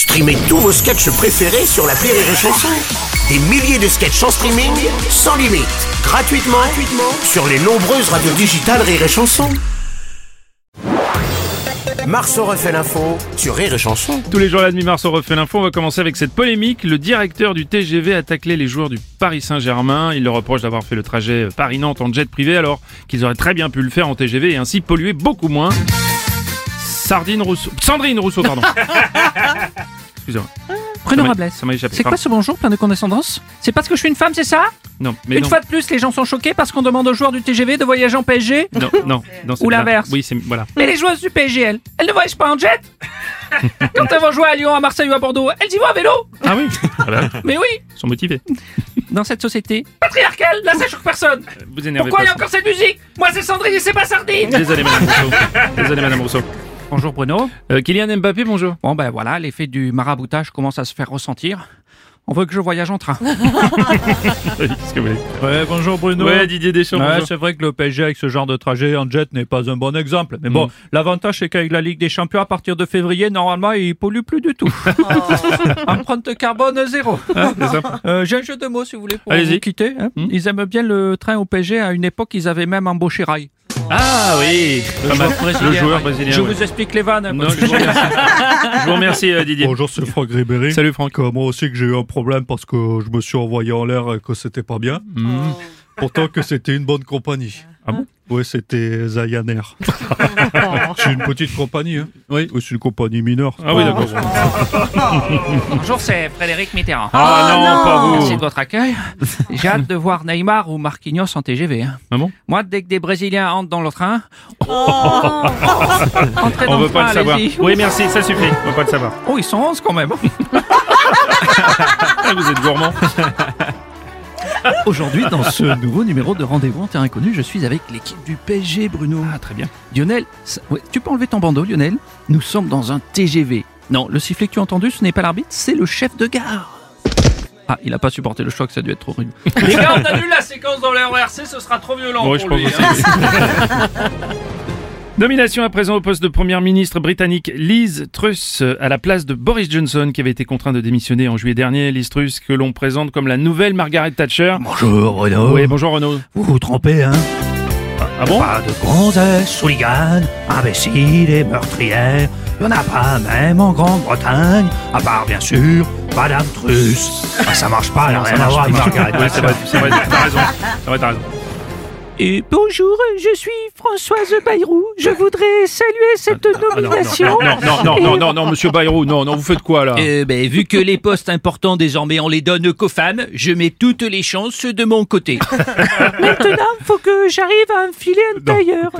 Streamez tous vos sketchs préférés sur la Rire et Chanson. Des milliers de sketchs en streaming, sans limite, gratuitement, gratuitement sur les nombreuses radios digitales Rire et Chanson. Marceau refait l'info sur Rire et Chanson. Tous les jours à la mars on refait l'info. On va commencer avec cette polémique. Le directeur du TGV a taclé les joueurs du Paris Saint-Germain. Il leur reproche d'avoir fait le trajet Paris-Nantes en jet privé alors qu'ils auraient très bien pu le faire en TGV et ainsi polluer beaucoup moins. Sardine Rousseau. Sandrine Rousseau, pardon. Excusez-moi. Bruno Robles. ça m'a échappé, C'est quoi pardon. ce bonjour plein de condescendance C'est parce que je suis une femme, c'est ça Non, mais Une non. fois de plus, les gens sont choqués parce qu'on demande aux joueurs du TGV de voyager en PSG Non, non, non, c'est Ou pas- l'inverse. Oui, c'est voilà. Mais les joueuses du PSG, elles, elles ne voyagent pas en jet Quand elles vont jouer à Lyon, à Marseille ou à Bordeaux, elles y vont à vélo Ah oui. Mais oui ils sont motivés. Dans cette société patriarcale, là ça choque personne Vous énervez Pourquoi il y pas. a encore cette musique Moi c'est Sandrine et c'est pas Sardine Désolé, Madame Rousseau. Désolé, Madame Rousseau. Bonjour Bruno. Euh, Kylian Mbappé, bonjour. Bon ben voilà, l'effet du maraboutage commence à se faire ressentir. On veut que je voyage en train. Qu'est-ce que vous voulez Ouais, bonjour Bruno. Ouais, Didier Deschamps, Ouais, c'est vrai que le PSG avec ce genre de trajet en jet n'est pas un bon exemple. Mais bon, Mm. l'avantage c'est qu'avec la Ligue des Champions, à partir de février, normalement, il pollue plus du tout. Empreinte carbone zéro. Ah, ça. Euh, J'ai un jeu de mots si vous voulez pour Allez-y. vous quitter. hein. Mm. Ils aiment bien le train au PSG. À une époque, ils avaient même embauché Rai. Ah oui, le joueur brésilien. Je ouais. vous explique les vannes. Non, je vous remercie. Je vous remercie, euh, Didier. Bonjour, c'est Franck Ribéry. Salut Franck. Que moi aussi que j'ai eu un problème parce que je me suis envoyé en l'air et que c'était pas bien. Mm. Pourtant que c'était une bonne compagnie. Ah bon Oui, c'était Zayaner. c'est une petite compagnie. Hein. Oui. c'est une compagnie mineure. Ah oui, d'accord. Bonjour, c'est Frédéric Mitterrand. Ah non, pas vous. Merci de votre accueil. J'ai hâte de voir Neymar ou Marquinhos en TGV. hein. Ah bon Moi, dès que des Brésiliens entrent dans le train, entrez dans On le veut pas le savoir. Oui, merci, ça suffit. On veut pas le savoir. Oh, ils sont 11 quand même. Ah, vous êtes gourmand. Aujourd'hui, dans ce nouveau numéro de Rendez-vous en terrain inconnu, je suis avec l'équipe du PSG, Bruno. Ah, très bien. Lionel, ça- ouais, tu peux enlever ton bandeau, Lionel Nous sommes dans un TGV. Non, le sifflet que tu as entendu, ce n'est pas l'arbitre, c'est le chef de gare. Ah, il a pas supporté le choc, ça a dû être trop rude. Les gars, on annule la séquence dans le RERC, ce sera trop violent Ouais, je pour pense lui. aussi. hein. Nomination à présent au poste de première ministre britannique Liz Truss à la place de Boris Johnson qui avait été contraint de démissionner en juillet dernier. Liz Truss que l'on présente comme la nouvelle Margaret Thatcher. Bonjour Renaud. Oui, bonjour Renaud. Vous vous trompez, hein? Ah bon? Pas de gonzesses, hooligans, imbéciles et meurtrières. Il n'y en a pas même en Grande-Bretagne, à part bien sûr Madame Truss. Ah, ça marche pas, elle a Non, ça rien à marche voir pas. avec Margaret Ouais, c'est vrai, c'est vrai, t'as raison. C'est vrai, t'as raison. Et bonjour, je suis Françoise Bayrou. Je voudrais saluer cette Ah, nomination. non, non, non, non, non, non, monsieur Bayrou, non, non, vous faites quoi là Euh, ben, vu que les postes importants désormais on les donne qu'aux femmes, je mets toutes les chances de mon côté. Maintenant, faut que j'arrive à enfiler un tailleur.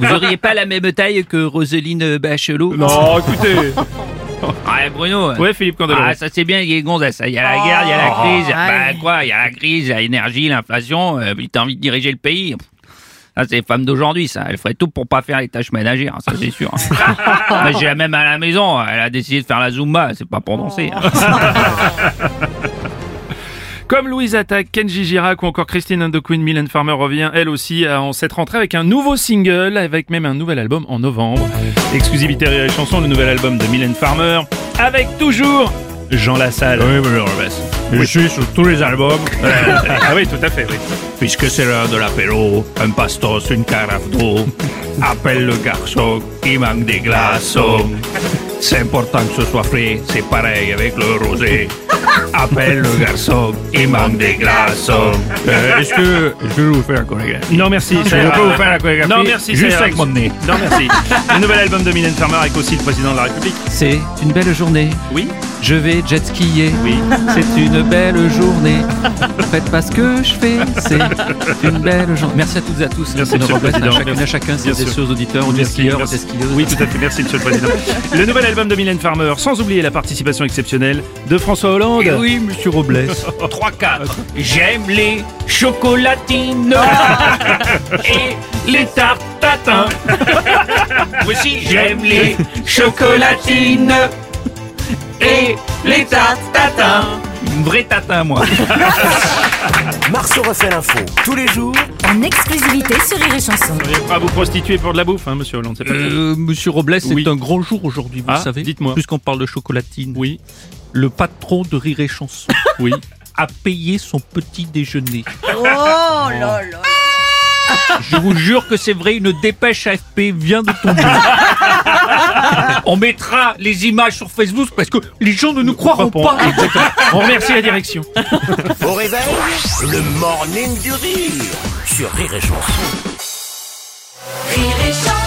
Vous auriez pas la même taille que Roselyne Bachelot Non, écoutez. Ouais, Bruno. Ouais, Philippe Candeloro. Ah, ça c'est bien, il y a les gonzesses. Il y a la guerre, il y a la crise. Bah quoi, il y a la crise, l'énergie, l'inflation. Euh, t'as envie de diriger le pays. Ça, c'est les femmes d'aujourd'hui, ça. Elle ferait tout pour pas faire les tâches ménagères, ça c'est sûr. J'ai la même à la maison. Elle a décidé de faire la Zumba. C'est pas pour danser. Comme Louise Attaque, Kenji Girac ou encore Christine and the Queen, Mylène Farmer revient elle aussi à- en cette rentrée avec un nouveau single, avec même un nouvel album en novembre. Exclusivité Rire et Chanson, le nouvel album de Mylène Farmer, avec toujours Jean Lassalle. Oui, bonjour Je suis sur tous les albums, ah oui, tout à fait, oui. puisque c'est l'heure de l'apéro. Un pastos, une carafe d'eau. Appelle le garçon, il manque des glaçons. C'est important que ce soit frais, c'est pareil avec le rosé. Appelle le garçon, il manque des glaçons. Euh, est-ce que, je vous fais la chorégraphie? Non, merci. Je peux ira. vous faire la chorégraphie? Non, merci. Juste avec mon nez. Non, merci. le nouvel album de Mylène Farmer avec aussi le président de la République. C'est une belle journée. Oui, Je vais jet skier. oui. C'est une belle journée. Faites pas ce que je fais. C'est une belle journée. Merci à toutes et à tous. Merci, Bruno monsieur le Président. à chacune et à Merci. chacun, Bien c'est des sûr. auditeurs, ou des Merci, skieurs, merci. des skieuses. Oui, tout à fait. Merci, monsieur le président. Le nouvel album de Mylène Farmer, sans oublier la participation exceptionnelle de François Hollande. Eh oui, monsieur Robles. 3-4. J'aime les chocolatines et les tartes tatin. Voici, j'aime les chocolatines et les tatin. une vraie tatin, moi. Marceau refait l'info tous les jours en exclusivité sur Rire et Chanson. Vous n'allez pas à vous prostituer pour de la bouffe, hein, monsieur Hollande, c'est pas Euh, Monsieur Robles, c'est Oui. un grand jour aujourd'hui, vous Ah, le savez. dites-moi. Puisqu'on parle de chocolatine. Oui, Le patron de Rire et Chanson oui. a payé son petit déjeuner. Oh là là. Je vous jure que c'est vrai, une dépêche AFP vient de tomber. On mettra les images sur Facebook parce que les gens ne nous croiront pas. On remercie la direction. Au réveil, le morning du rire sur Rire et Chanson. Rire et Chanson.